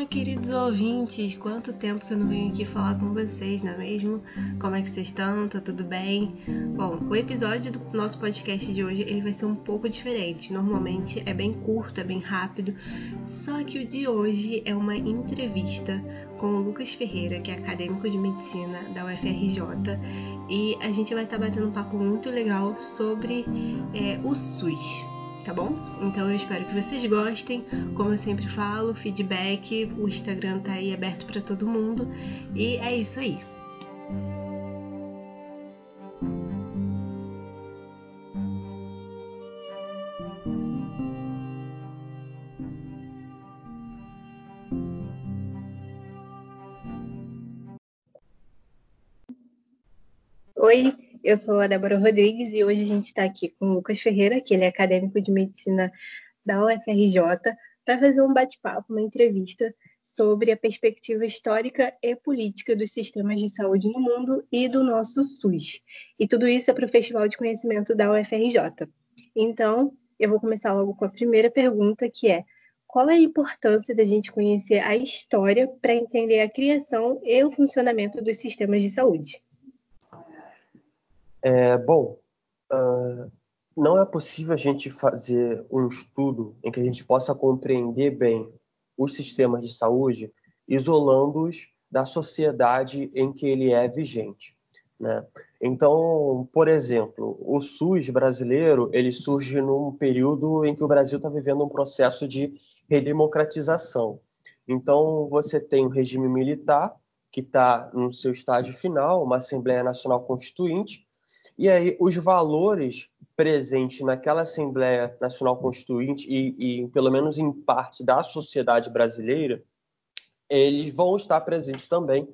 Olá, queridos ouvintes! Quanto tempo que eu não venho aqui falar com vocês, não é mesmo? Como é que vocês estão? Tá tudo bem? Bom, o episódio do nosso podcast de hoje ele vai ser um pouco diferente. Normalmente é bem curto, é bem rápido, só que o de hoje é uma entrevista com o Lucas Ferreira, que é acadêmico de medicina da UFRJ, e a gente vai estar tá batendo um papo muito legal sobre é, o SUS tá bom? Então eu espero que vocês gostem. Como eu sempre falo, feedback, o Instagram tá aí aberto para todo mundo. E é isso aí. Eu sou a Débora Rodrigues e hoje a gente está aqui com o Lucas Ferreira, que ele é acadêmico de medicina da UFRJ, para fazer um bate-papo, uma entrevista sobre a perspectiva histórica e política dos sistemas de saúde no mundo e do nosso SUS. E tudo isso é para o Festival de Conhecimento da UFRJ. Então, eu vou começar logo com a primeira pergunta, que é: qual é a importância da gente conhecer a história para entender a criação e o funcionamento dos sistemas de saúde? É, bom, uh, não é possível a gente fazer um estudo em que a gente possa compreender bem os sistemas de saúde isolando-os da sociedade em que ele é vigente. Né? Então, por exemplo, o SUS brasileiro ele surge num período em que o Brasil está vivendo um processo de redemocratização. Então, você tem o regime militar, que está no seu estágio final, uma Assembleia Nacional Constituinte, e aí, os valores presentes naquela Assembleia Nacional Constituinte e, e, pelo menos em parte da sociedade brasileira, eles vão estar presentes também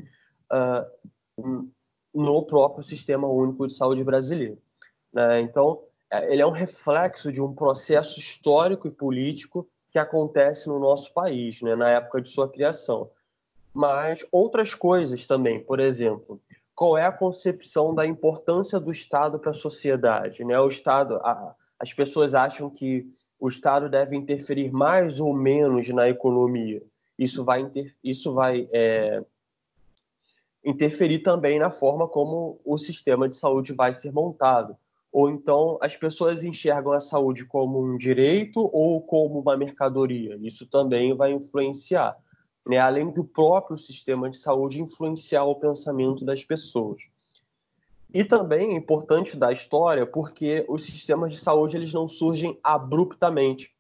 uh, no próprio Sistema Único de Saúde brasileiro. Né? Então, é, ele é um reflexo de um processo histórico e político que acontece no nosso país, né, na época de sua criação. Mas outras coisas também, por exemplo, qual é a concepção da importância do Estado para a sociedade. Né? O Estado, a, as pessoas acham que o Estado deve interferir mais ou menos na economia. Isso vai, inter, isso vai é, interferir também na forma como o sistema de saúde vai ser montado. Ou então as pessoas enxergam a saúde como um direito ou como uma mercadoria. Isso também vai influenciar né, além do próprio sistema de saúde influenciar o pensamento das pessoas. E também é importante da história porque os sistemas de saúde eles não surgem abruptamente.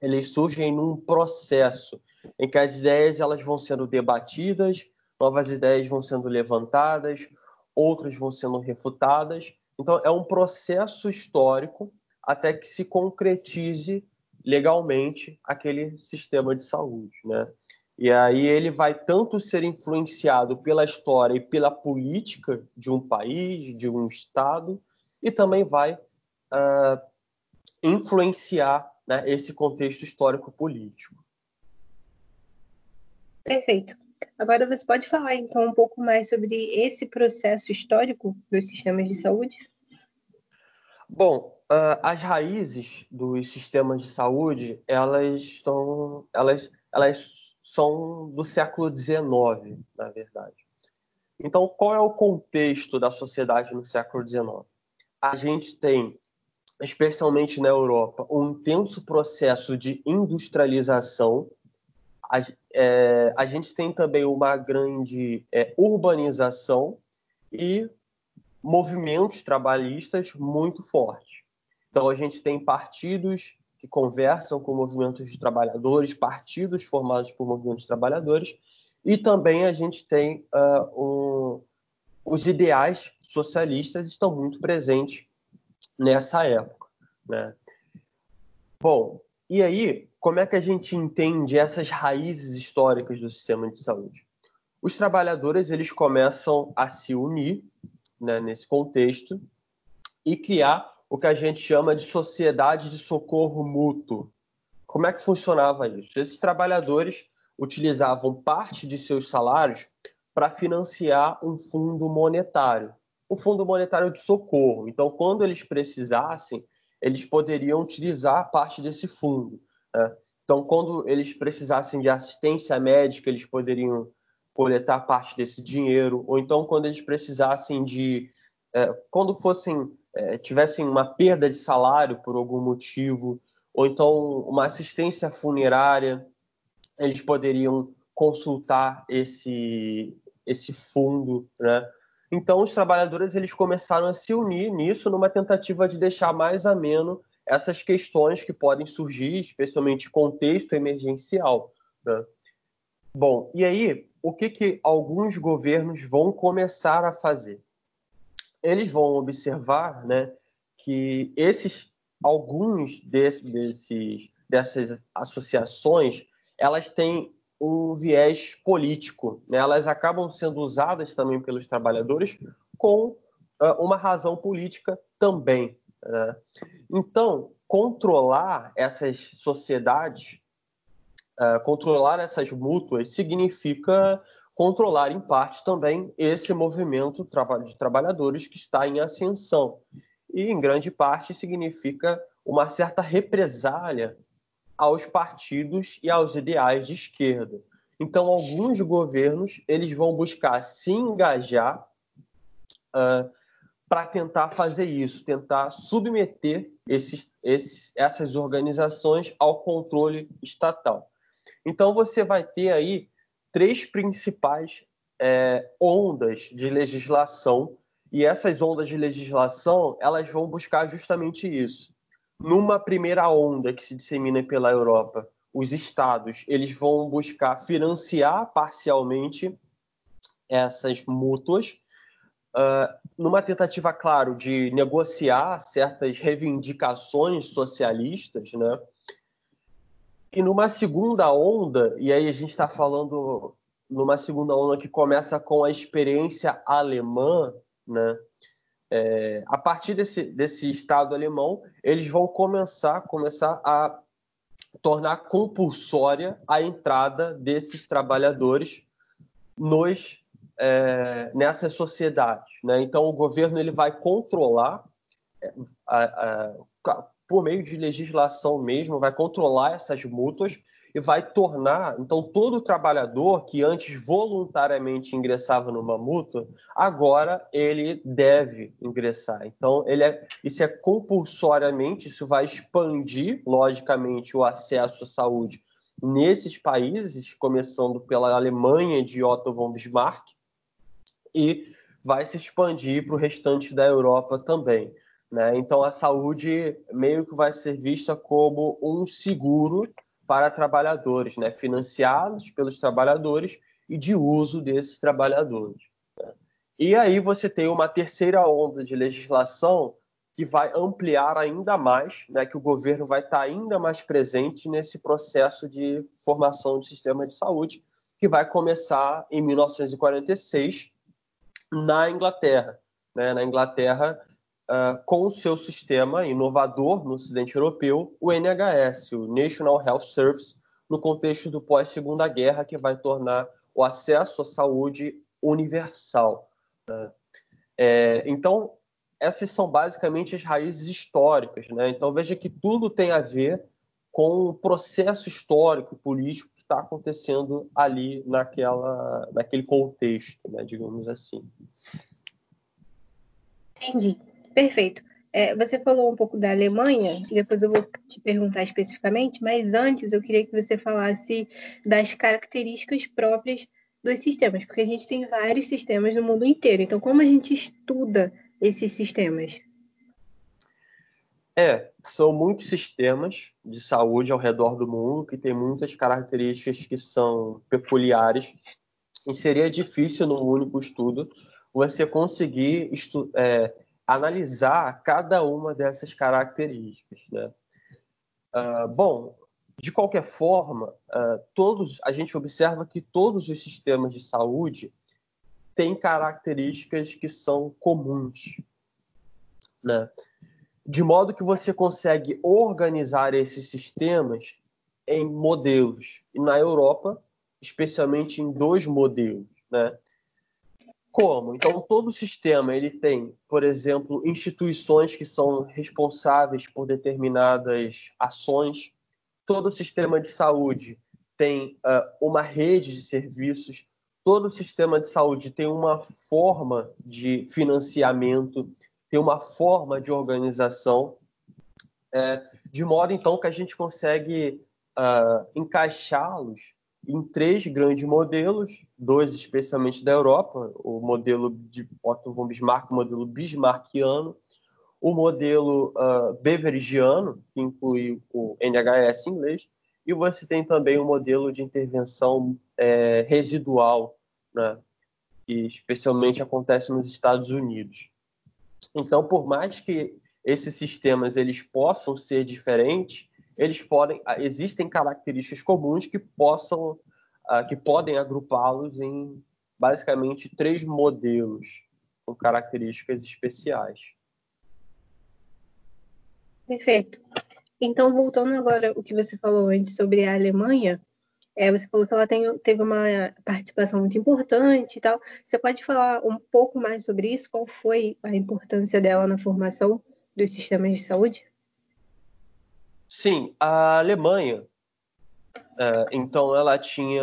Eles surgem num processo em que as ideias elas vão sendo debatidas, novas ideias vão sendo levantadas, outras vão sendo refutadas. Então é um processo histórico até que se concretize legalmente aquele sistema de saúde, né? E aí ele vai tanto ser influenciado pela história e pela política de um país, de um estado, e também vai uh, influenciar né, esse contexto histórico-político. Perfeito. Agora você pode falar então um pouco mais sobre esse processo histórico dos sistemas de saúde? Bom, uh, as raízes dos sistemas de saúde elas estão, elas, elas são do século XIX, na verdade. Então, qual é o contexto da sociedade no século XIX? A gente tem, especialmente na Europa, um intenso processo de industrialização. A, é, a gente tem também uma grande é, urbanização e movimentos trabalhistas muito fortes. Então, a gente tem partidos que conversam com movimentos de trabalhadores, partidos formados por movimentos de trabalhadores, e também a gente tem uh, um, os ideais socialistas estão muito presentes nessa época. Né? Bom, e aí, como é que a gente entende essas raízes históricas do sistema de saúde? Os trabalhadores eles começam a se unir né, nesse contexto e criar o que a gente chama de sociedade de socorro mútuo. Como é que funcionava isso? Esses trabalhadores utilizavam parte de seus salários para financiar um fundo monetário, um fundo monetário de socorro. Então, quando eles precisassem, eles poderiam utilizar parte desse fundo. Né? Então, quando eles precisassem de assistência médica, eles poderiam coletar parte desse dinheiro, ou então quando eles precisassem de, é, quando fossem é, tivessem uma perda de salário por algum motivo, ou então uma assistência funerária, eles poderiam consultar esse esse fundo, né? Então os trabalhadores eles começaram a se unir nisso numa tentativa de deixar mais ameno essas questões que podem surgir, especialmente contexto emergencial. Né? Bom, e aí o que, que alguns governos vão começar a fazer? Eles vão observar, né, que esses alguns desses, desses dessas associações elas têm um viés político. Né? Elas acabam sendo usadas também pelos trabalhadores com uh, uma razão política também. Né? Então, controlar essas sociedades, uh, controlar essas mútuas, significa controlar, em parte, também esse movimento de trabalhadores que está em ascensão. E, em grande parte, significa uma certa represália aos partidos e aos ideais de esquerda. Então, alguns governos eles vão buscar se engajar uh, para tentar fazer isso, tentar submeter esses, esses, essas organizações ao controle estatal. Então, você vai ter aí três principais é, ondas de legislação e essas ondas de legislação elas vão buscar justamente isso numa primeira onda que se dissemina pela Europa, os estados eles vão buscar financiar parcialmente essas mútuas, uh, numa tentativa, claro, de negociar certas reivindicações socialistas, né? E numa segunda onda, e aí a gente está falando numa segunda onda que começa com a experiência alemã, né? é, a partir desse, desse Estado alemão, eles vão começar, começar a tornar compulsória a entrada desses trabalhadores nos, é, nessas sociedades. Né? Então, o governo ele vai controlar, é, a, a, por meio de legislação mesmo, vai controlar essas mútuas e vai tornar, então, todo trabalhador que antes voluntariamente ingressava numa mútua, agora ele deve ingressar. Então, ele é, isso é compulsoriamente, isso vai expandir, logicamente, o acesso à saúde nesses países, começando pela Alemanha de Otto von Bismarck, e vai se expandir para o restante da Europa também. Né? Então, a saúde meio que vai ser vista como um seguro para trabalhadores, né, financiados pelos trabalhadores e de uso desses trabalhadores. Né? E aí você tem uma terceira onda de legislação que vai ampliar ainda mais, né, que o governo vai estar ainda mais presente nesse processo de formação do sistema de saúde, que vai começar em 1946 na Inglaterra. Né? Na Inglaterra, uh, com o seu sistema inovador no Ocidente Europeu, o NHS, o National Health Service, no contexto do pós-Segunda Guerra, que vai tornar o acesso à saúde universal. Né? É, então, essas são basicamente as raízes históricas. Né? Então, veja que tudo tem a ver com o processo histórico político que está acontecendo ali naquela, naquele contexto, né? digamos assim. Entendi. Perfeito. É, você falou um pouco da Alemanha, depois eu vou te perguntar especificamente, mas antes eu queria que você falasse das características próprias dos sistemas, porque a gente tem vários sistemas no mundo inteiro. Então, como a gente estuda esses sistemas? É, são muitos sistemas de saúde ao redor do mundo que têm muitas características que são peculiares e seria difícil num único estudo você conseguir estu é, analisar cada uma dessas características. Né? Uh, bom, de qualquer forma, uh, todos a gente observa que todos os sistemas de saúde têm características que são comuns, né? De modo que você consegue organizar esses sistemas em modelos. E na Europa, especialmente em dois modelos, né? Como? Então, todo sistema ele tem, por exemplo, instituições que são responsáveis por determinadas ações. todo sistema de saúde tem uh, uma rede de serviços, todo sistema de saúde tem uma forma de financiamento, tem uma forma de organização, é, de modo então que a gente consegue uh, encaixá-los em três grandes modelos, dois especialmente da Europa, o modelo de Otto von Bismarck, o modelo bismarckiano, o modelo uh, beverigiano, que inclui o NHS em inglês, e você tem também o modelo de intervenção é, residual, né, que especialmente acontece nos Estados Unidos. Então, por mais que esses sistemas eles possam ser diferentes, eles podem, existem características comuns que possam, uh, que podem agrupá-los em basicamente três modelos com características especiais. Perfeito. Então, voltando agora o que você falou antes sobre a Alemanha, é, você falou que ela tem, teve uma participação muito importante e tal. Você pode falar um pouco mais sobre isso? Qual foi a importância dela na formação dos sistemas de saúde? Sim, a Alemanha, é, então ela tinha,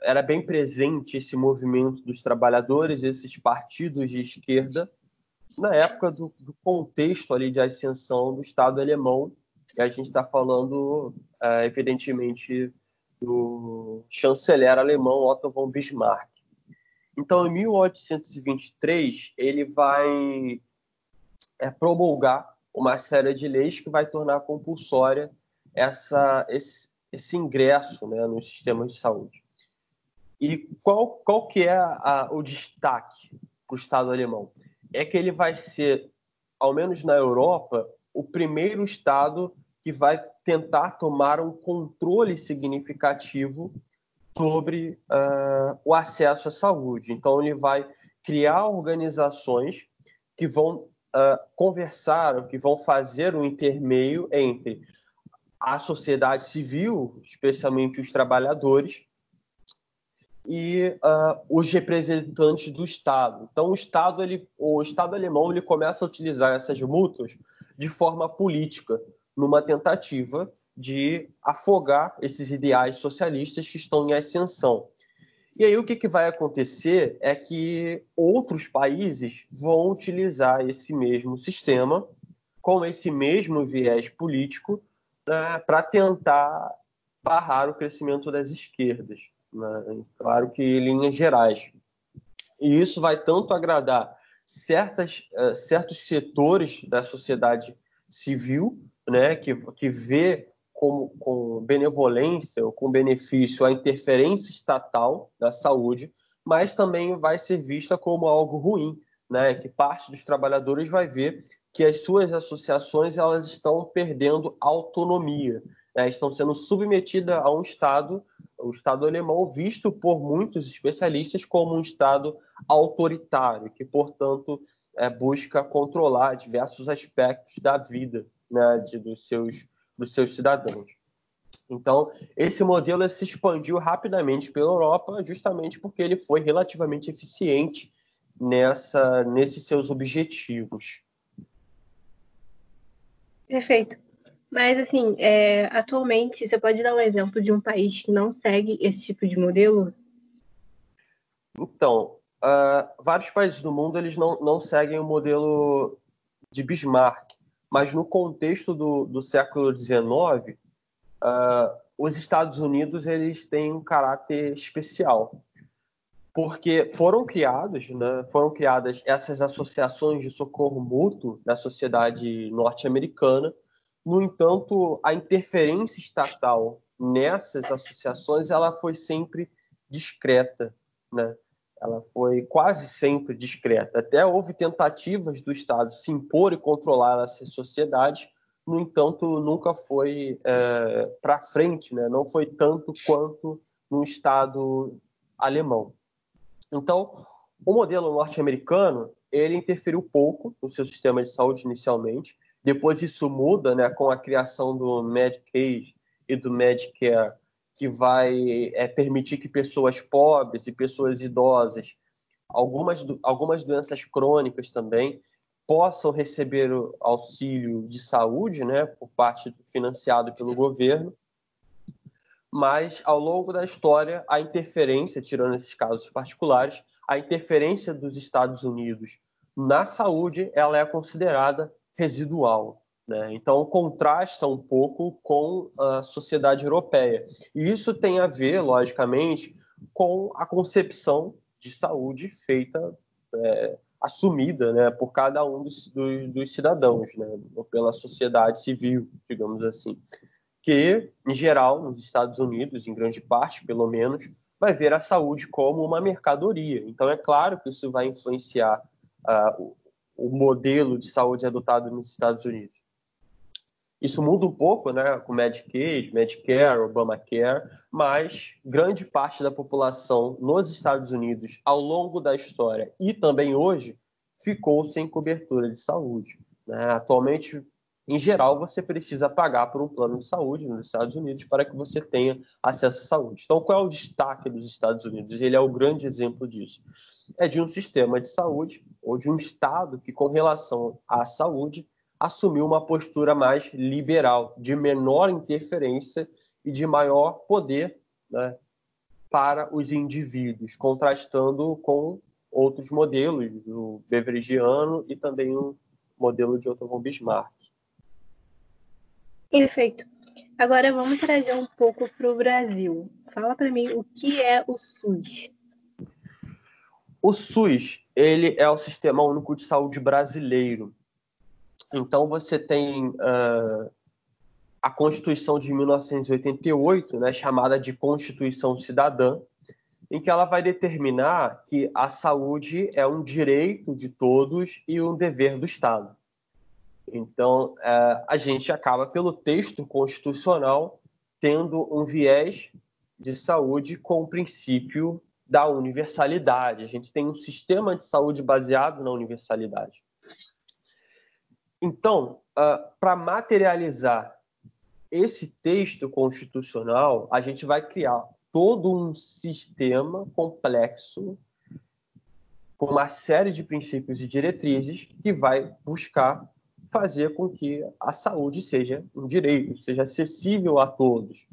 era bem presente esse movimento dos trabalhadores, esses partidos de esquerda, na época do, do contexto ali de ascensão do Estado alemão e a gente está falando, é, evidentemente, do chanceler alemão Otto von Bismarck. Então, em 1823, ele vai é, promulgar uma série de leis que vai tornar compulsória essa, esse, esse ingresso né, nos sistemas de saúde. E qual, qual que é a, o destaque para o Estado alemão? É que ele vai ser, ao menos na Europa, o primeiro Estado que vai tentar tomar um controle significativo sobre uh, o acesso à saúde. Então, ele vai criar organizações que vão uh, conversar, que vão fazer um intermeio entre a sociedade civil, especialmente os trabalhadores, e uh, os representantes do Estado. Então, o Estado, ele, o Estado alemão, ele começa a utilizar essas multas de forma política, numa tentativa de afogar esses ideais socialistas que estão em ascensão. E aí o que, que vai acontecer é que outros países vão utilizar esse mesmo sistema, com esse mesmo viés político, né, para tentar barrar o crescimento das esquerdas. Né? Claro que em linhas gerais. E isso vai tanto agradar certas, uh, certos setores da sociedade civil, né, que, que vê com, com benevolência ou com benefício a interferência estatal da saúde, mas também vai ser vista como algo ruim, né, que parte dos trabalhadores vai ver que as suas associações elas estão perdendo autonomia, né, estão sendo submetidas a um Estado, o Estado alemão, visto por muitos especialistas como um Estado autoritário, que, portanto, é, busca controlar diversos aspectos da vida né, de, dos, seus, dos seus cidadãos. Então, esse modelo se expandiu rapidamente pela Europa, justamente porque ele foi relativamente eficiente nessa, nesses seus objetivos. Perfeito. Mas, assim, é, atualmente, você pode dar um exemplo de um país que não segue esse tipo de modelo? Então, uh, vários países do mundo eles não, não seguem o modelo de Bismarck, mas no contexto do, do século XIX, uh, ah, os Estados Unidos eles têm um caráter especial, porque foram criados, né, foram criadas essas associações de socorro mútuo na sociedade norte-americana. No entanto, a interferência estatal nessas associações ela foi sempre discreta, né? Ela foi quase sempre discreta. Até houve tentativas do Estado se impor e controlar essa sociedade, no entanto, nunca foi é, para frente, né? não foi tanto quanto no Estado alemão. Então, o modelo norte-americano ele interferiu pouco no seu sistema de saúde inicialmente. Depois isso muda, né, com a criação do Medicaid e do Medicare que vai é, permitir que pessoas pobres e pessoas idosas, algumas, algumas doenças crônicas também, possam receber o auxílio de saúde, né, por parte financiado pelo governo. mas ao longo da história, a interferência, tirando esses casos particulares, a interferência dos Estados Unidos na saúde, ela é considerada residual. Né? Então, contrasta um pouco com a sociedade europeia. E isso tem a ver, logicamente, com a concepção de saúde feita, é, assumida né, por cada um dos, dos, dos cidadãos, né, pela sociedade civil, digamos assim. Que, em geral, nos Estados Unidos, em grande parte, pelo menos, vai ver a saúde como uma mercadoria. Então, é claro que isso vai influenciar uh, o modelo de saúde adotado nos Estados Unidos. Isso muda um pouco, né, com Medicaid, Medicare, Obamacare, mas grande parte da população nos Estados Unidos, ao longo da história e também hoje, ficou sem cobertura de saúde. Né? Atualmente, em geral, você precisa pagar por um plano de saúde nos Estados Unidos para que você tenha acesso à saúde. Então, qual é o destaque dos Estados Unidos? Ele é o grande exemplo disso. É de um sistema de saúde ou de um Estado que, com relação à saúde, assumiu uma postura mais liberal, de menor interferência e de maior poder né, para os indivíduos, contrastando com outros modelos, o beverigiano e também o modelo de Otto von Bismarck. Perfeito. Agora vamos trazer um pouco para o Brasil. Fala para mim o que é o SUS. O SUS ele é o Sistema Único de Saúde brasileiro. Então você tem uh, a Constituição de 1988, né, chamada de Constituição Cidadã, em que ela vai determinar que a saúde é um direito de todos e um dever do Estado. Então, uh, a gente acaba, pelo texto constitucional, tendo um viés de saúde com o princípio da universalidade. A gente tem um sistema de saúde baseado na universalidade. Então, uh, para materializar esse texto constitucional, a gente vai criar todo um sistema complexo com uma série de princípios e diretrizes que vai buscar fazer com que a saúde seja um direito, seja acessível a todos,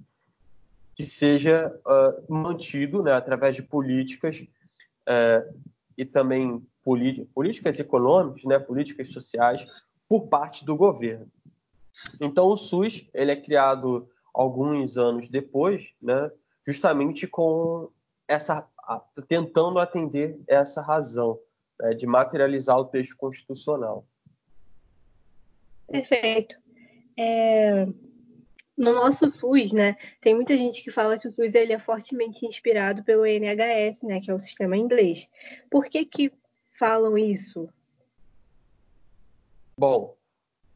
que seja uh, mantido né, através de políticas uh, e também políticas econômicas, né, políticas sociais por parte do governo. Então, o SUS ele é criado alguns anos depois, né, justamente com essa tentando atender essa razão né, de materializar o texto constitucional. Perfeito. É, no nosso SUS, né, tem muita gente que fala que o SUS ele é fortemente inspirado pelo NHS, né, que é o sistema inglês. Por que que falam isso? Bom,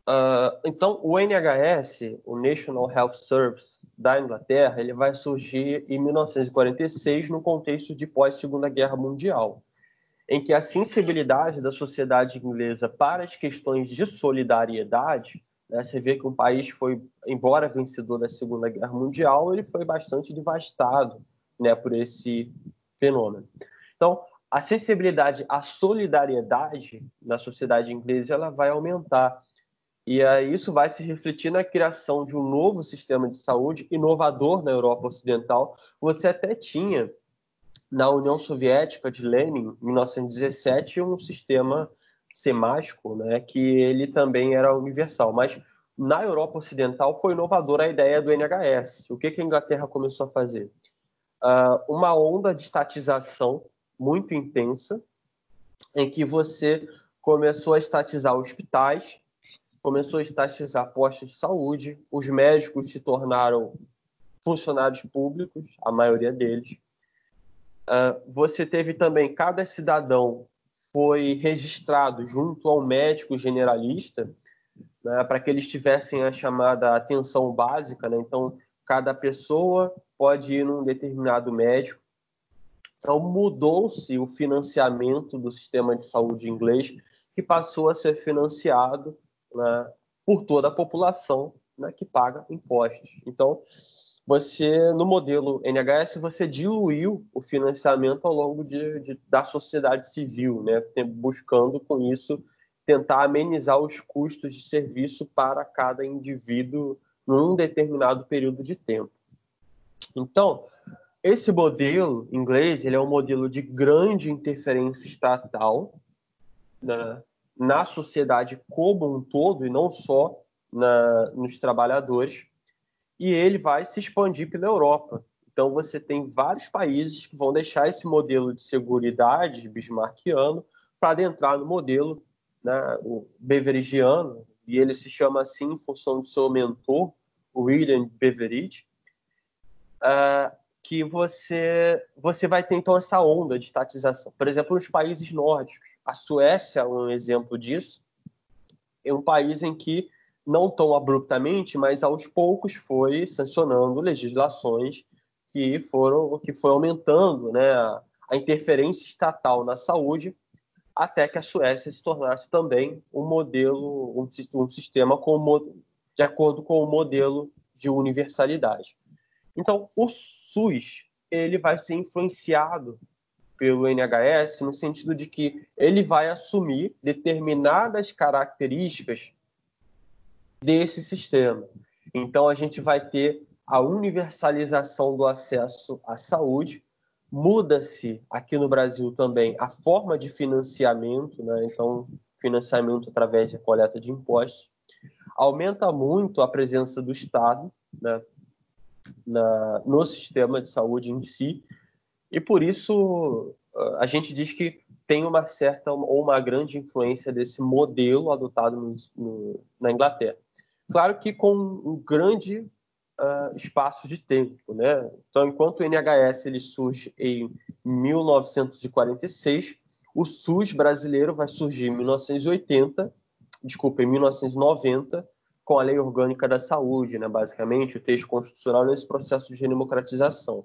uh, então o NHS, o National Health Service da Inglaterra, ele vai surgir em 1946 no contexto de pós-Segunda Guerra Mundial, em que a sensibilidade da sociedade inglesa para as questões de solidariedade, né, você vê que um país foi, embora vencedor da Segunda Guerra Mundial, ele foi bastante devastado né, por esse fenômeno. Então, a sensibilidade à solidariedade na sociedade inglesa ela vai aumentar. E aí isso vai se refletir na criação de um novo sistema de saúde inovador na Europa Ocidental. Você até tinha na União Soviética de Lenin, em 1917, um sistema semático, né, que ele também era universal, mas na Europa Ocidental foi inovadora a ideia do NHS. O que, que a Inglaterra começou a fazer? Uh, uma onda de estatização muito intensa, em que você começou a estatizar hospitais, começou a estatizar postos de saúde, os médicos se tornaram funcionários públicos, a maioria deles. Uh, você teve também, cada cidadão foi registrado junto ao médico generalista, né, para que eles tivessem a chamada atenção básica. Né? Então, cada pessoa pode ir num determinado médico então, mudou-se o financiamento do sistema de saúde inglês, que passou a ser financiado né, por toda a população né, que paga impostos. Então, você, no modelo NHS, você diluiu o financiamento ao longo de, de, da sociedade civil, né, buscando com isso tentar amenizar os custos de serviço para cada indivíduo num determinado período de tempo. Então, esse modelo inglês ele é um modelo de grande interferência estatal na, na sociedade como um todo e não só na, nos trabalhadores, e ele vai se expandir pela Europa. Então você tem vários países que vão deixar esse modelo de seguridade bismarckiano para adentrar no modelo né, o beverigiano, e ele se chama assim em função do seu mentor, William Beveridge. Uh, que você você vai ter então essa onda de estatização. Por exemplo, nos países nórdicos, a Suécia é um exemplo disso. É um país em que não tão abruptamente, mas aos poucos foi sancionando legislações que foram que foi aumentando, né, a, interferência estatal na saúde até que a Suécia se tornasse também um modelo, um, um sistema com, de acordo com o modelo de universalidade. Então, o SUS ele vai ser influenciado pelo NHS no sentido de que ele vai assumir determinadas características desse sistema. Então a gente vai ter a universalização do acesso à saúde, muda-se aqui no Brasil também a forma de financiamento, né? então financiamento através da coleta de impostos, aumenta muito a presença do Estado, né? Na, no sistema de saúde em si, e por isso ah, a gente diz que tem uma certa ou uma grande influência desse modelo adotado no, no, na Inglaterra. Claro que com um grande uh, espaço de tempo, né? Então, enquanto o NHS ele surge em 1946, o SUS brasileiro vai surgir em 1980, desculpa, em 1990, com a Lei Orgânica da Saúde, né, basicamente, o texto constitucional nesse processo de democratização.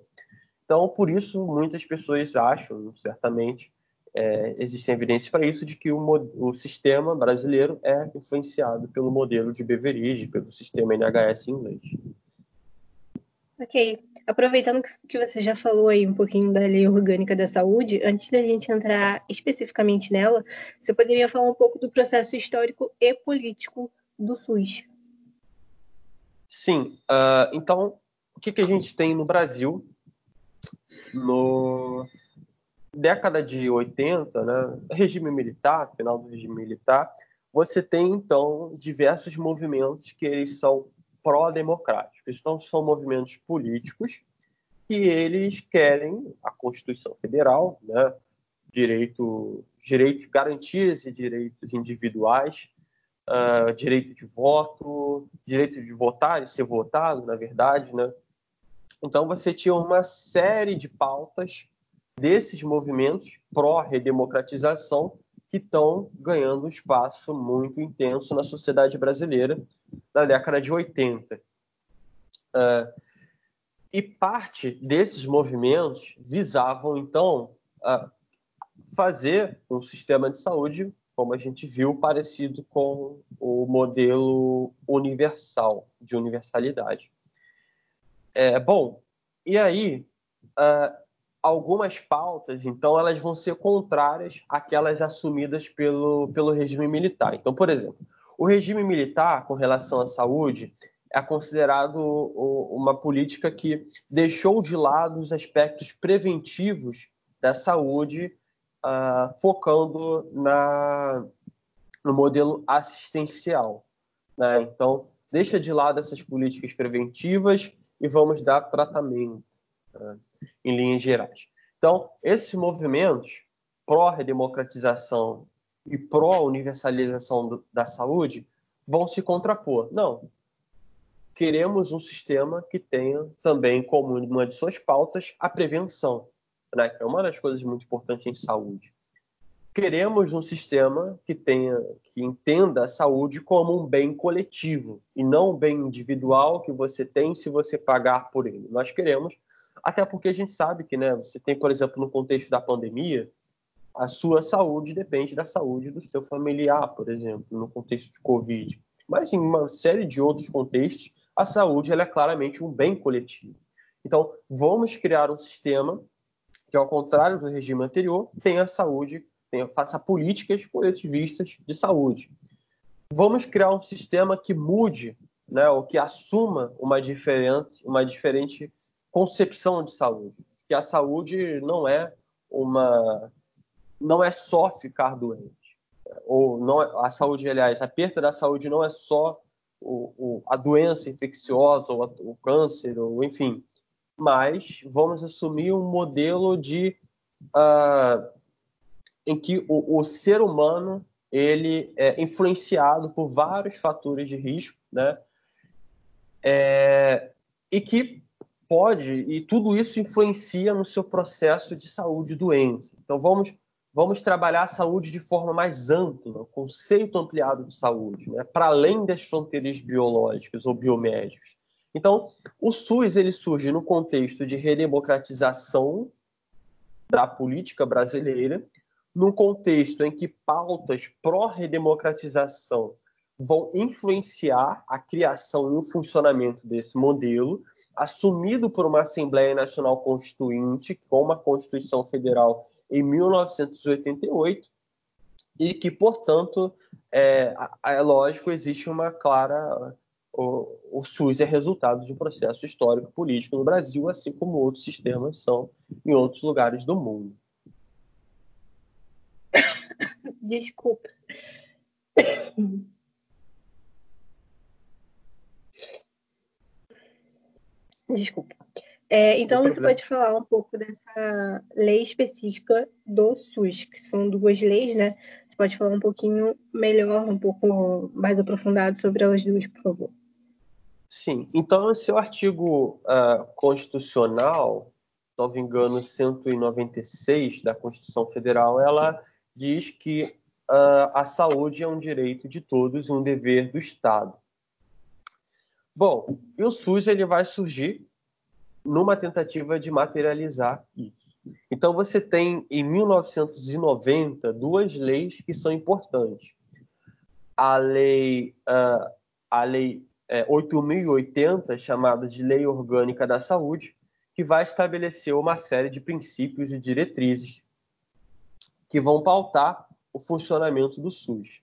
Então, por isso, muitas pessoas acham, certamente, é, existem evidências para isso, de que o, o, sistema brasileiro é influenciado pelo modelo de Beveridge, pelo sistema NHS inglês. Ok. Aproveitando que você já falou aí um pouquinho da Lei Orgânica da Saúde, antes da gente entrar especificamente nela, você poderia falar um pouco do processo histórico e político do SUS? Sim. Uh, então, o que, que a gente tem no Brasil no década de 80, né, regime militar, final do regime militar, você tem então diversos movimentos que eles são pró-democráticos. Então são movimentos políticos que eles querem a Constituição Federal, né, direito, direitos, garantias e direitos individuais, uh, direito de voto, direito de votar e ser votado, na verdade, né? Então você tinha uma série de pautas desses movimentos pró-redemocratização que estão ganhando espaço muito intenso na sociedade brasileira na década de 80. Uh, ah, e parte desses movimentos visavam, então, uh, fazer um sistema de saúde como a gente viu, parecido com o modelo universal, de universalidade. É, bom, e aí, uh, algumas pautas, então, elas vão ser contrárias àquelas assumidas pelo, pelo regime militar. Então, por exemplo, o regime militar, com relação à saúde, é considerado uma política que deixou de lado os aspectos preventivos da saúde uh, focando na, no modelo assistencial. Né? Então, deixa de lado essas políticas preventivas e vamos dar tratamento, né? em linhas gerais. Então, esses movimentos pró-redemocratização e pró-universalização da saúde vão se contrapor. Não. Queremos um sistema que tenha também como uma de suas pautas a prevenção né, é uma das coisas muito importantes em saúde. Queremos um sistema que tenha, que entenda a saúde como um bem coletivo e não um bem individual que você tem se você pagar por ele. Nós queremos, até porque a gente sabe que, né, você tem, por exemplo, no contexto da pandemia, a sua saúde depende da saúde do seu familiar, por exemplo, no contexto de Covid. Mas em uma série de outros contextos, a saúde é claramente um bem coletivo. Então, vamos criar um sistema que ao contrário do regime anterior, tenha saúde, tenha, faça políticas coletivistas de saúde. Vamos criar um sistema que mude, né, ou que assuma uma diferença, uma diferente concepção de saúde, que a saúde não é uma não é só ficar doente, ou não é, a saúde, aliás, a perda da saúde não é só o, o, a doença infecciosa ou a, o câncer, ou enfim, mas vamos assumir um modelo de uh, em que o, o, ser humano ele é influenciado por vários fatores de risco, né? É, e que pode, e tudo isso influencia no seu processo de saúde e doença. Então vamos, vamos trabalhar a saúde de forma mais ampla, o conceito ampliado de saúde, né? para além das fronteiras biológicas ou biomédicas. Então, o SUS ele surge no contexto de redemocratização da política brasileira, num contexto em que pautas pró-redemocratização vão influenciar a criação e o funcionamento desse modelo, assumido por uma Assembleia Nacional Constituinte, com uma Constituição Federal em 1988, e que, portanto, é, é lógico, existe uma clara. O, o, SUS é resultado de um processo histórico político no Brasil, assim como outros sistemas são em outros lugares do mundo. Desculpa. Desculpa. É, então, você pode falar um pouco dessa lei específica do SUS, que são duas leis, né? Você pode falar um pouquinho melhor, um pouco mais aprofundado sobre elas duas, por favor. Sim. Então, esse artigo uh, constitucional, não me engano, 196 da Constituição Federal, ela diz que uh, a saúde é um direito de todos e um dever do Estado. Bom, e o SUS ele vai surgir numa tentativa de materializar isso. Então você tem em 1990 duas leis que são importantes. A lei uh, a lei é, 8.080, chamada de Lei Orgânica da Saúde, que vai estabelecer uma série de princípios e diretrizes que vão pautar o funcionamento do SUS.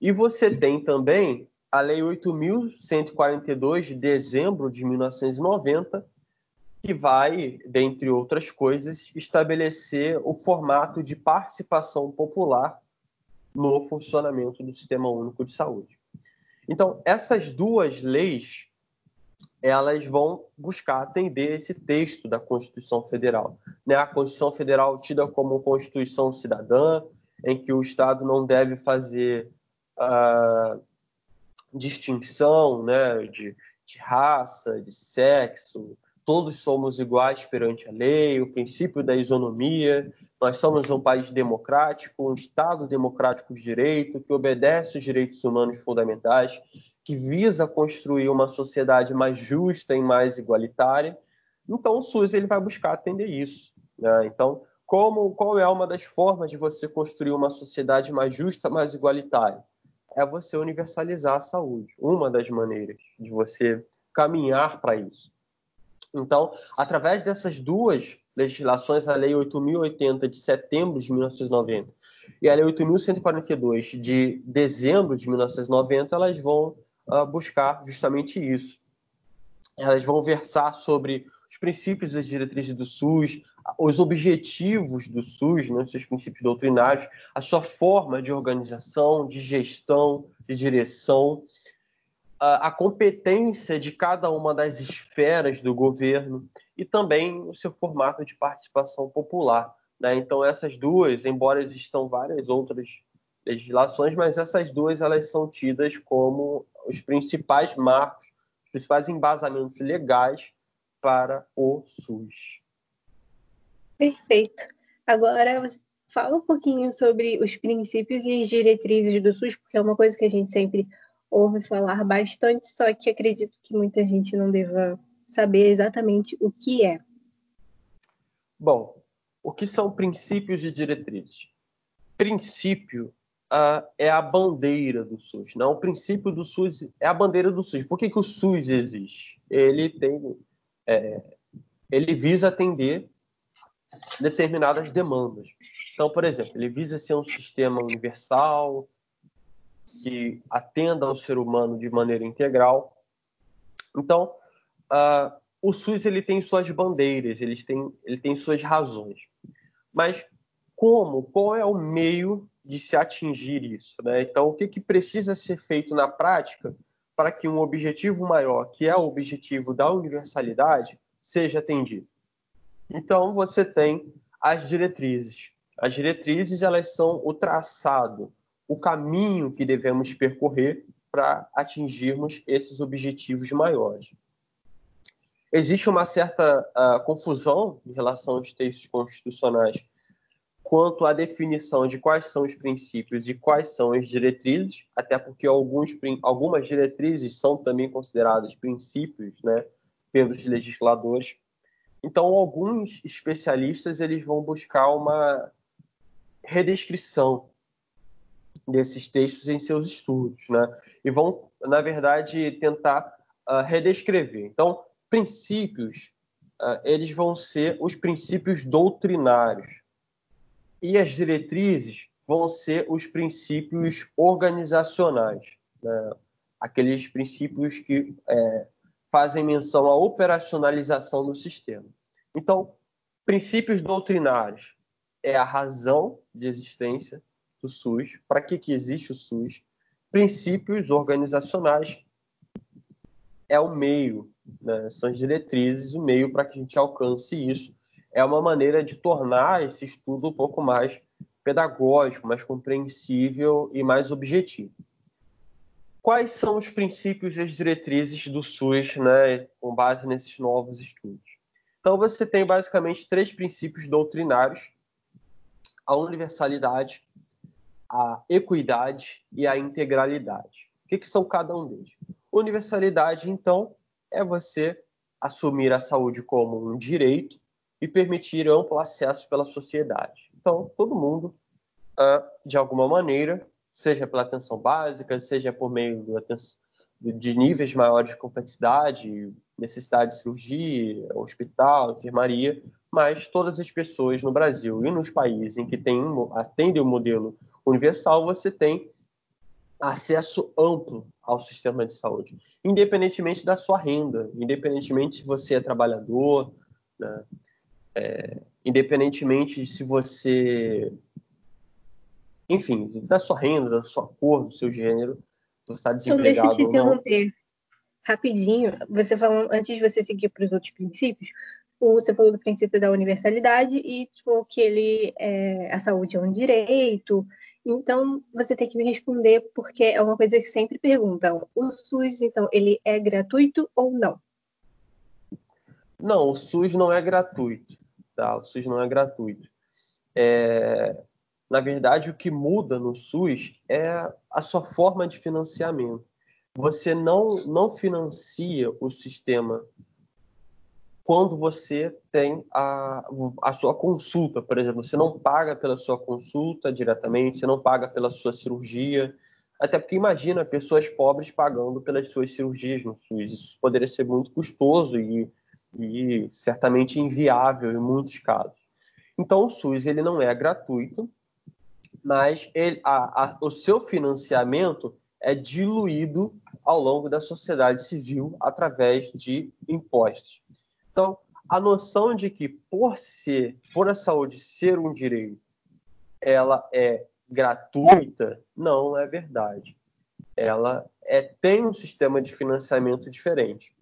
E você tem também a Lei 8.142 de dezembro de 1990, que vai, dentre outras coisas, estabelecer o formato de participação popular no funcionamento do Sistema Único de Saúde. Então, essas duas leis, elas vão buscar atender esse texto da Constituição Federal. Né? A Constituição Federal tida como Constituição cidadã, em que o Estado não deve fazer uh, distinção né, de, de raça, de sexo, todos somos iguais perante a lei, o princípio da isonomia, nós somos um país democrático, um Estado democrático de direito, que obedece os direitos humanos fundamentais, que visa construir uma sociedade mais justa e mais igualitária. Então, o SUS ele vai buscar atender isso. Né? Então, como, qual é uma das formas de você construir uma sociedade mais justa, mais igualitária? É você universalizar a saúde. Uma das maneiras de você caminhar para isso. Então, através dessas duas legislações, a Lei 8.080 de setembro de 1990 e a Lei 8.142 de dezembro de 1990, elas vão uh, buscar justamente isso. Elas vão versar sobre os princípios e diretrizes do SUS, os objetivos do SUS, né, seus princípios doutrinários, a sua forma de organização, de gestão, de direção, a, competência de cada uma das esferas do governo e também o seu formato de participação popular. Né? Então essas duas, embora existam várias outras legislações, mas essas duas elas são tidas como os principais marcos, os principais embasamentos legais para o SUS. Perfeito. Agora fala um pouquinho sobre os princípios e as diretrizes do SUS, porque é uma coisa que a gente sempre ouve falar bastante, só que acredito que muita gente não deva saber exatamente o que é. Bom, o que são princípios e diretrizes? Princípio uh, é a bandeira do SUS. Não, o princípio do SUS é a bandeira do SUS. Por que, que o SUS existe? Ele tem, é, ele visa atender determinadas demandas. Então, por exemplo, ele visa ser um sistema universal, que atenda ao ser humano de maneira integral. Então, uh, o SUS ele tem suas bandeiras, ele tem, ele tem suas razões. Mas como? Qual é o meio de se atingir isso? Né? Então, o que, que precisa ser feito na prática para que um objetivo maior, que é o objetivo da universalidade, seja atendido? Então, você tem as diretrizes. As diretrizes elas são o traçado, o caminho que devemos percorrer para atingirmos esses objetivos maiores. Existe uma certa uh, confusão em relação aos textos constitucionais quanto à definição de quais são os princípios e quais são as diretrizes, até porque alguns, algumas diretrizes são também consideradas princípios né, pelos legisladores. Então, alguns especialistas eles vão buscar uma redescrição desses textos em seus estudos, né? E vão, na verdade, tentar uh, redescrever. Então, princípios, uh, eles vão ser os princípios doutrinários. E as diretrizes vão ser os princípios organizacionais, né? aqueles princípios que é, fazem menção à operacionalização do sistema. Então, princípios doutrinários é a razão de existência do SUS, para que, que existe o SUS, princípios organizacionais é o meio, né? são as diretrizes, o meio para que a gente alcance isso. É uma maneira de tornar esse estudo um pouco mais pedagógico, mais compreensível e mais objetivo. Quais são os princípios e as diretrizes do SUS, né, com base nesses novos estudos? Então, você tem basicamente três princípios doutrinários: a universalidade, a equidade e a integralidade. O que, que são cada um deles? Universalidade, então, é você assumir a saúde como um direito e permitir amplo acesso pela sociedade. Então, todo mundo, ah, de alguma maneira, seja pela atenção básica, seja por meio de níveis maiores de complexidade, necessidade de cirurgia, hospital, enfermaria, mas todas as pessoas no Brasil e nos países em que tem, atendem o modelo universal, você tem acesso amplo ao sistema de saúde, independentemente da sua renda, independentemente se você é trabalhador, né? é, independentemente de se você, enfim, da sua renda, da sua cor, do seu gênero, está desempregado então, deixa eu te interromper rapidinho. Você falou antes de você seguir para os outros princípios, você falou do princípio da universalidade e tipo, que ele é, a saúde é um direito então, você tem que me responder, porque é uma coisa que sempre perguntam. O SUS, então, ele é gratuito ou não? Não, o SUS não é gratuito. Tá? O SUS não é gratuito. É... Na verdade, o que muda no SUS é a sua forma de financiamento. Você não, não financia o sistema quando você tem a, a sua consulta, por exemplo, você não paga pela sua consulta diretamente, você não paga pela sua cirurgia, até porque imagina pessoas pobres pagando pelas suas cirurgias no SUS, isso poderia ser muito custoso e, e certamente inviável em muitos casos. Então o SUS ele não é gratuito, mas ele, a, a, o seu financiamento é diluído ao longo da sociedade civil através de impostos. Então, a noção de que por ser, por a saúde ser um direito, ela é gratuita, não é verdade. Ela é, tem um sistema de financiamento diferente,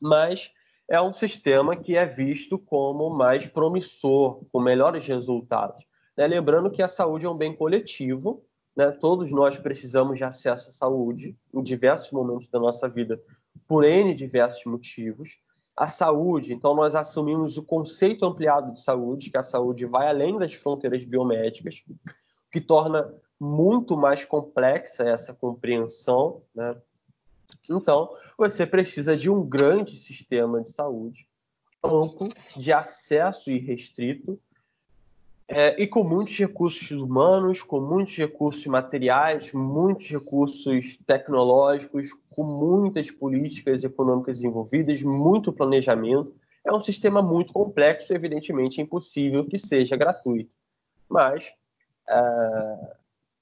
mas é um sistema que é visto como mais promissor, com melhores resultados. Né? Lembrando que a saúde é um bem coletivo, né? todos nós precisamos de acesso à saúde em diversos momentos da nossa vida, por N diversos motivos a saúde, então nós assumimos o conceito ampliado de saúde, que a saúde vai além das fronteiras biomédicas, que torna muito mais complexa essa compreensão, né? Então, você precisa de um grande sistema de saúde amplo, de acesso irrestrito, é, e com muitos recursos humanos, com muitos recursos materiais, muitos recursos tecnológicos, com muitas políticas econômicas envolvidas, muito planejamento. É um sistema muito complexo, evidentemente é impossível que seja gratuito. Mas é,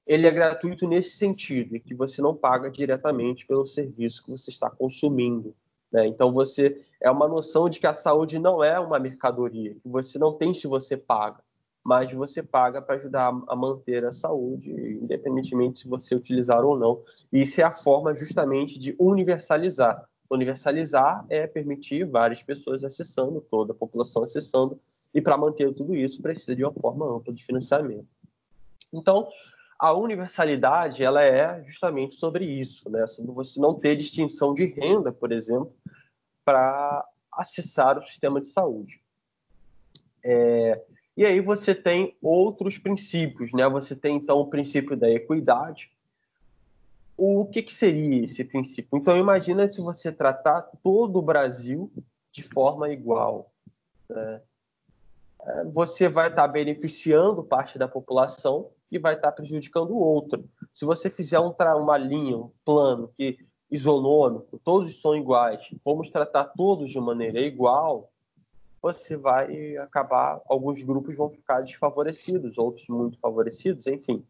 ele é gratuito nesse sentido, que você não paga diretamente pelo serviço que você está consumindo. Né? Então, você é uma noção de que a saúde não é uma mercadoria, que você não tem se você paga, mas você paga para ajudar a manter a saúde, independentemente se você utilizar ou não. E isso é a forma justamente de universalizar. Universalizar é permitir várias pessoas acessando, toda a população acessando, e para manter tudo isso precisa de uma forma ampla de financiamento. Então, a universalidade ela é justamente sobre isso, né? sobre você não ter distinção de renda, por exemplo, para acessar o sistema de saúde. É, e aí você tem outros princípios, né? Você tem então o princípio da equidade. O que, que seria esse princípio? Então imagina se você tratar todo o Brasil de forma igual. Né? É, você vai estar beneficiando parte da população e vai estar prejudicando outra. Se você fizer um, uma linha, um plano que isonômico, todos são iguais, vamos tratar todos de maneira igual, você vai acabar, alguns grupos vão ficar desfavorecidos, outros muito favorecidos, enfim.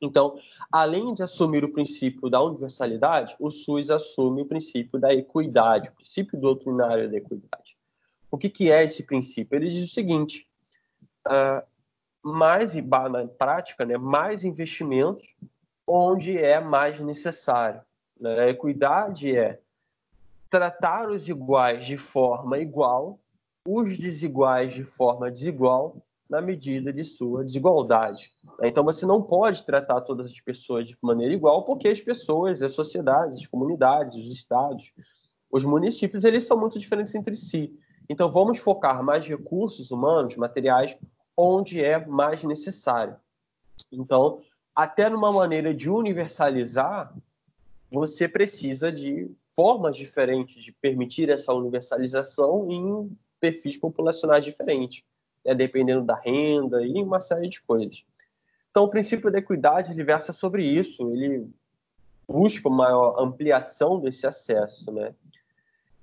Então, além de assumir o princípio da universalidade, o SUS assume o princípio da equidade, o princípio doutrinário da equidade. O que, que é esse princípio? Ele diz o seguinte: uh, mais na prática, né, mais investimentos onde é mais necessário. Né? A equidade é tratar os iguais de forma igual, os desiguais de forma desigual, na medida de sua desigualdade. Então você não pode tratar todas as pessoas de maneira igual, porque as pessoas, as sociedades, as comunidades, os estados, os municípios, eles são muito diferentes entre si. Então vamos focar mais recursos humanos, materiais, onde é mais necessário. Então, até numa maneira de universalizar, você precisa de formas diferentes de permitir essa universalização em perfis populacionais diferentes, né, dependendo da renda e uma série de coisas. Então, o princípio da equidade ele versa sobre isso, ele busca uma ampliação desse acesso, né?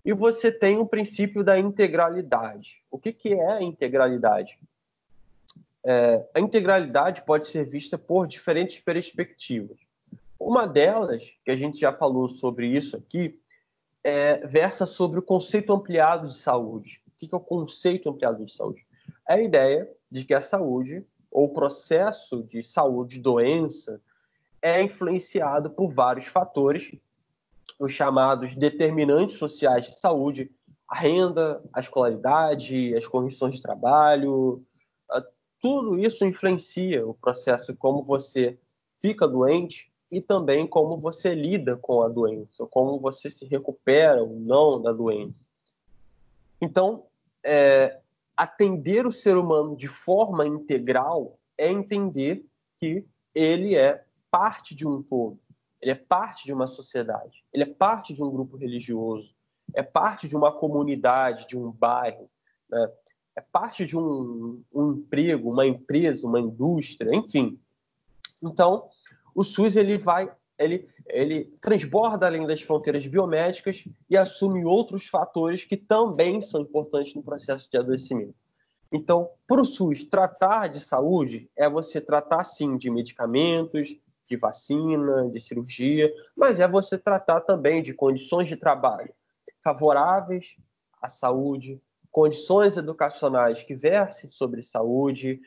E você tem o princípio da integralidade. O que, que é a integralidade? É, a integralidade pode ser vista por diferentes perspectivas. Uma delas, que a gente já falou sobre isso aqui, é, versa sobre o conceito ampliado de saúde. O que é o conceito ampliado de saúde? É a ideia de que a saúde, ou o processo de saúde, doença, é influenciado por vários fatores, os chamados determinantes sociais de saúde, a renda, a escolaridade, as condições de trabalho, tudo isso influencia o processo como você fica doente e também como você lida com a doença, como você se recupera ou não da doença. Então, é, atender o ser humano de forma integral é entender que ele é parte de um todo, ele é parte de uma sociedade, ele é parte de um grupo religioso, é parte de uma comunidade, de um bairro, né? é parte de um, um emprego, uma empresa, uma indústria, enfim. Então, o SUS ele vai, ele, ele transborda além das fronteiras biomédicas e assume outros fatores que também são importantes no processo de adoecimento. Então, para o SUS, tratar de saúde é você tratar, sim, de medicamentos, de vacina, de cirurgia, mas é você tratar também de condições de trabalho favoráveis à saúde, condições educacionais que versem sobre saúde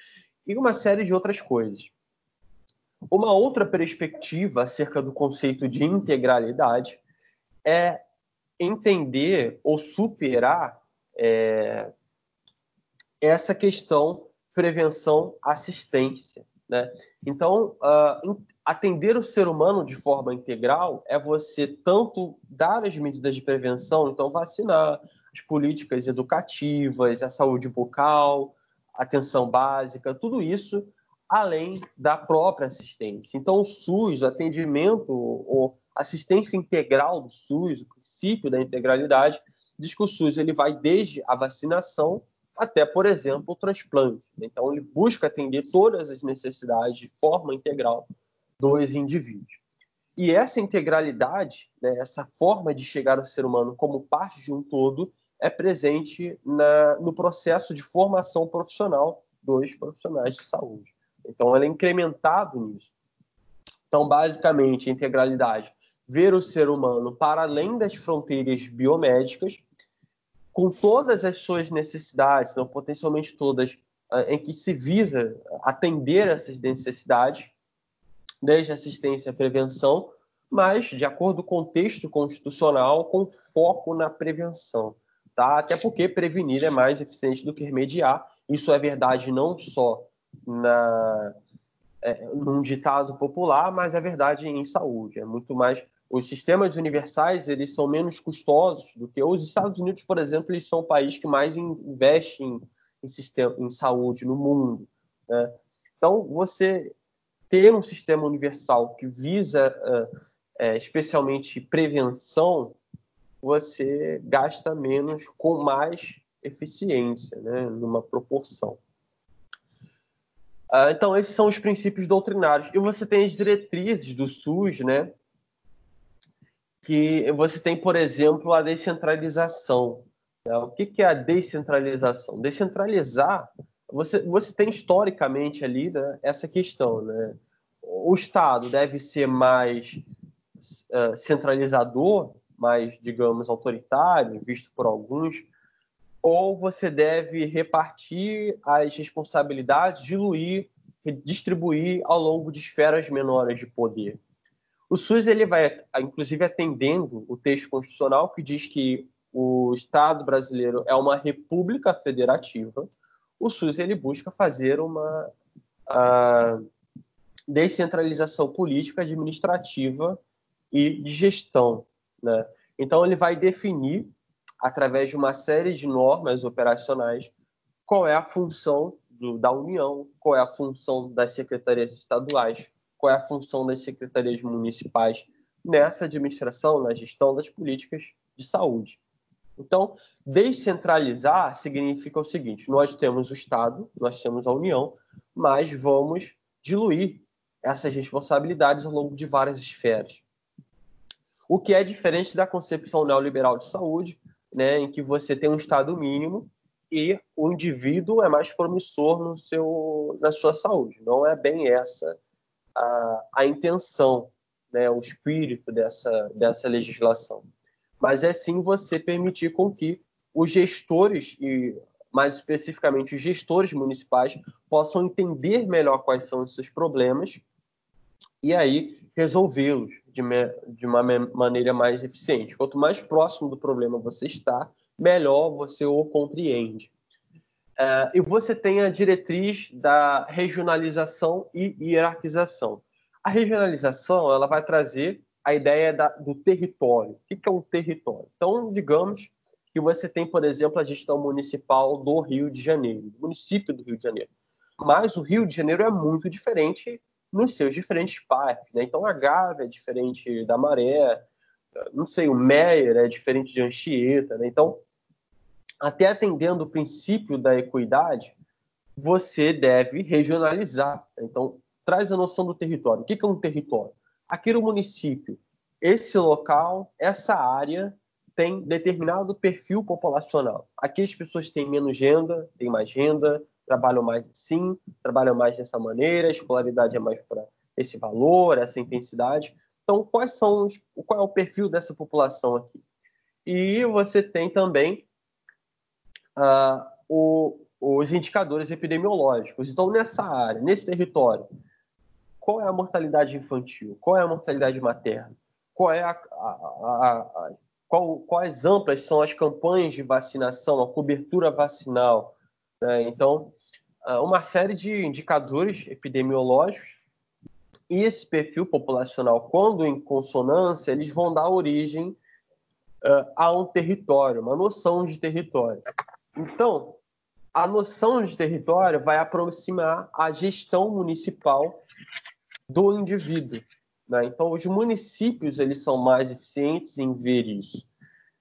e uma série de outras coisas. Uma outra perspectiva acerca do conceito de integralidade é entender ou superar é, essa questão prevenção-assistência. Né? Então, uh, atender o ser humano de forma integral é você tanto dar as medidas de prevenção, então vacinar, as políticas educativas, a saúde bucal, atenção básica, tudo isso além da própria assistência. Então, o SUS, atendimento ou assistência integral do SUS, o princípio da integralidade, diz que o SUS ele vai desde a vacinação até, por exemplo, o transplante. Então, ele busca atender todas as necessidades de forma integral dos indivíduos. E essa integralidade, né, essa forma de chegar ao ser humano como parte de um todo, é presente na, no processo de formação profissional dos profissionais de saúde. Então, ela é incrementado nisso. Então, basicamente, integralidade ver o ser humano para além das fronteiras biomédicas, com todas as suas necessidades, não, potencialmente todas, ah, em que se visa atender essas necessidades, desde assistência à prevenção, mas de acordo com o contexto constitucional, com foco na prevenção. Tá? Até porque prevenir é mais eficiente do que remediar. Isso é verdade não só na, é, num ditado popular, mas é verdade em saúde. É muito mais os sistemas universais eles são menos custosos do que os Estados Unidos, por exemplo, eles são o país que mais investe em, em, sistema, em saúde no mundo. Né? Então, você ter um sistema universal que visa uh, é, especialmente prevenção, você gasta menos com mais eficiência, né? numa proporção. Uh, então, esses são os princípios doutrinários. E você tem as diretrizes do SUS, né? que você tem, por exemplo, a descentralização. Né? O que, que, é a descentralização? Descentralizar, você, você tem historicamente ali né, essa questão. Né? O Estado deve ser mais uh, centralizador, mais, digamos, autoritário, visto por alguns, ou você deve repartir as responsabilidades, diluir, distribuir ao longo de esferas menores de poder. O SUS ele vai, inclusive, atendendo o texto constitucional que diz que o Estado brasileiro é uma república federativa. O SUS ele busca fazer uma descentralização política, administrativa e de gestão. Né? Então, ele vai definir, através de uma série de normas operacionais, qual é a função do, da União, qual é a função das secretarias estaduais, qual é a função das secretarias municipais nessa administração, na gestão das políticas de saúde. Então, descentralizar significa o seguinte: nós temos o Estado, nós temos a União, mas vamos diluir essas responsabilidades ao longo de várias esferas. O que é diferente da concepção neoliberal de saúde, né, em que você tem um Estado mínimo e o indivíduo é mais promissor no seu, na sua saúde. Não é bem essa a, a intenção, né, o espírito dessa, dessa legislação. Mas é sim você permitir com que os gestores, e mais especificamente os gestores municipais, possam entender melhor quais são os seus problemas e aí resolvê-los de, de, uma maneira mais eficiente. Quanto mais próximo do problema você está, melhor você o compreende. Uh, e você tem a diretriz da regionalização e hierarquização. A regionalização ela vai trazer a ideia da, do território. O que é um território? Então, digamos que você tem, por exemplo, a gestão municipal do Rio de Janeiro, do município do Rio de Janeiro. Mas o Rio de Janeiro é muito diferente nos seus diferentes parques. Né? Então, a Gávea é diferente da Maré, não sei, o Meyer é diferente de Anchieta. Né? Então, até atendendo o princípio da equidade, você deve regionalizar. Então, traz a noção do território. O que é um território? Aquele município, esse local, essa área tem determinado perfil populacional. Aqui as pessoas têm menos renda, têm mais renda, trabalham mais assim, trabalham mais dessa maneira, a escolaridade é mais para esse valor, essa intensidade. Então, quais são os, qual é o perfil dessa população aqui? E você tem também uh, o, os indicadores epidemiológicos. Então, nessa área, nesse território, qual é a mortalidade infantil? Qual é a mortalidade materna? Qual é a, a, a, qual, quais amplas são as campanhas de vacinação, a cobertura vacinal? Né? Então, uma série de indicadores epidemiológicos e esse perfil populacional, quando em consonância, eles vão dar origem uh, a um território, uma noção de território. Então, a noção de território vai aproximar a gestão municipal do indivíduo. Né? Então, os municípios eles são mais eficientes em ver isso.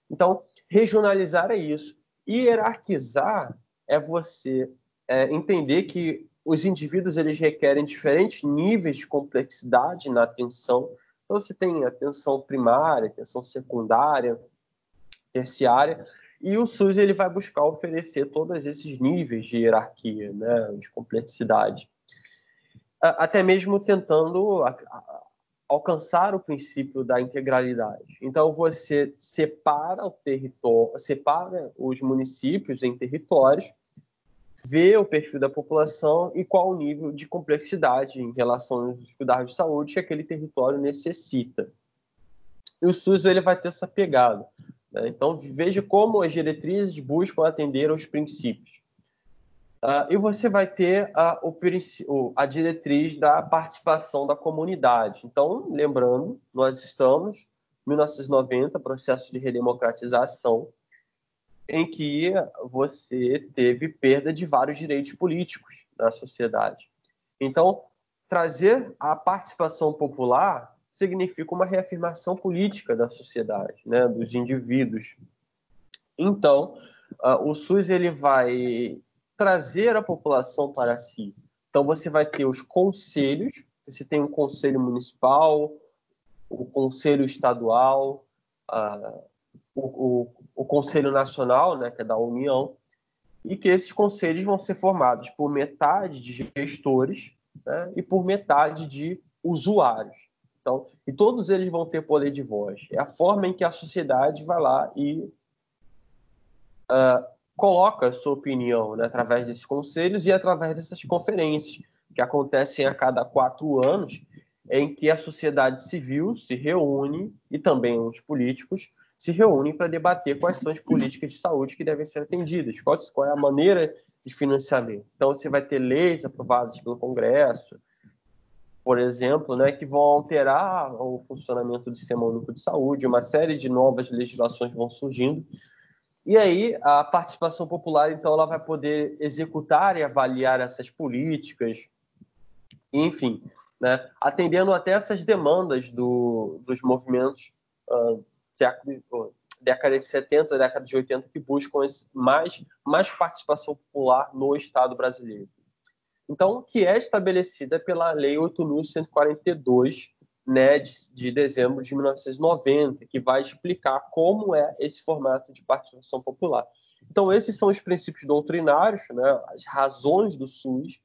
Então, regionalizar é isso. Hierarquizar é você é, entender que os indivíduos eles requerem diferentes níveis de complexidade na atenção. Então, você tem atenção primária, atenção secundária, terciária, e o SUS ele vai buscar oferecer todos esses níveis de hierarquia, né, de complexidade. Até mesmo tentando alcançar o princípio da integralidade. Então você separa o território, separa os municípios em territórios, vê o perfil da população e qual o nível de complexidade em relação aos cuidados de saúde que aquele território necessita. E o SUS ele vai ter essa pegada. Né? Então veja como as diretrizes buscam atender aos princípios. Uh, e você vai ter a, o, a diretriz da participação da comunidade. Então, lembrando, nós estamos em 1990, processo de redemocratização, em que você teve perda de vários direitos políticos na sociedade. Então, trazer a participação popular significa uma reafirmação política da sociedade, né, dos indivíduos. Então, uh, o SUS ele vai trazer a população para si. Então você vai ter os conselhos, você tem um conselho municipal, o conselho estadual, uh, o, o, o, conselho nacional, né, que é da União, e que esses conselhos vão ser formados por metade de gestores né, e por metade de usuários. Então, e todos eles vão ter poder de voz. É a forma em que a sociedade vai lá e uh, coloca sua opinião né, através desses conselhos e através dessas conferências que acontecem a cada quatro anos, em que a sociedade civil se reúne e também os políticos se reúnem para debater quais são as políticas de saúde que devem ser atendidas, qual, qual é a maneira de financiamento. Então, você vai ter leis aprovadas pelo Congresso, por exemplo, né, que vão alterar o funcionamento do Sistema Único de Saúde, uma série de novas legislações vão surgindo e aí a participação popular, então, ela vai poder executar e avaliar essas políticas, enfim, né, atendendo até essas demandas do, dos movimentos uh, década de 70, década de 80, que buscam mais, mais participação popular no Estado brasileiro. Então, que é estabelecida pela Lei 8.142, né, de, de, dezembro de 1990, que vai explicar como é esse formato de participação popular. Então, esses são os princípios doutrinários, né, as razões do SUS,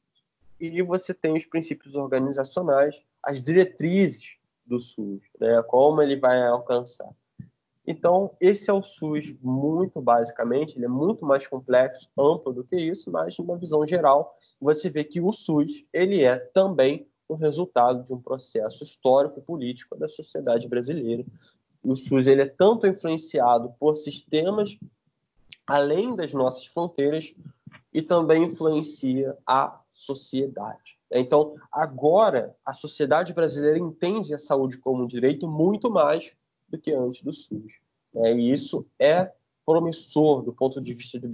e você tem os princípios organizacionais, as diretrizes do SUS, né, como ele vai alcançar. Então, esse é o SUS muito basicamente, ele é muito mais complexo, amplo do que isso, mas numa visão geral, você vê que o SUS, ele é também o resultado de um processo histórico político da sociedade brasileira. o SUS ele é tanto influenciado por sistemas além das nossas fronteiras e também influencia a sociedade. Então, agora, a sociedade brasileira entende a saúde como um direito muito mais do que antes do SUS. É, e isso é promissor do ponto de vista do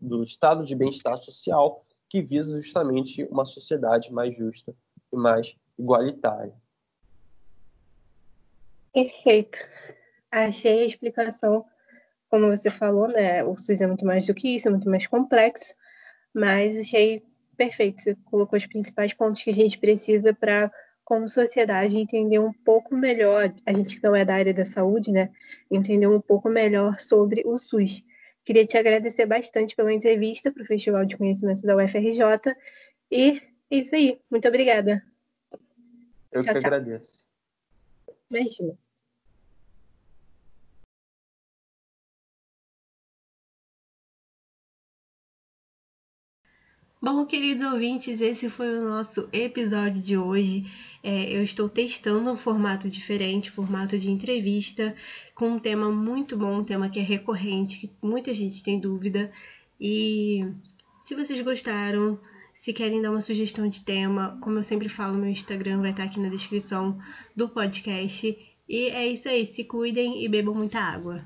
do estado de bem-estar social, que visa justamente uma sociedade mais justa e mais igualitária. Perfeito. Achei a explicação, como você falou, né? O SUS é muito mais do que isso, é muito mais complexo, mas achei perfeito. Você colocou os principais pontos que a gente precisa para, como sociedade, entender um pouco melhor, a gente que não é da área da saúde, né? Entender um pouco melhor sobre o SUS. Queria te agradecer bastante pela entrevista para o Festival de Conhecimento da UFRJ e é isso aí. Muito obrigada. Eu tchau, que tchau. agradeço. Imagina. Bom, queridos ouvintes, esse foi o nosso episódio de hoje. É, eu estou testando um formato diferente, formato de entrevista, com um tema muito bom, um tema que é recorrente, que muita gente tem dúvida. E se vocês gostaram, se querem dar uma sugestão de tema, como eu sempre falo, meu Instagram vai estar aqui na descrição do podcast. E é isso aí, se cuidem e bebam muita água.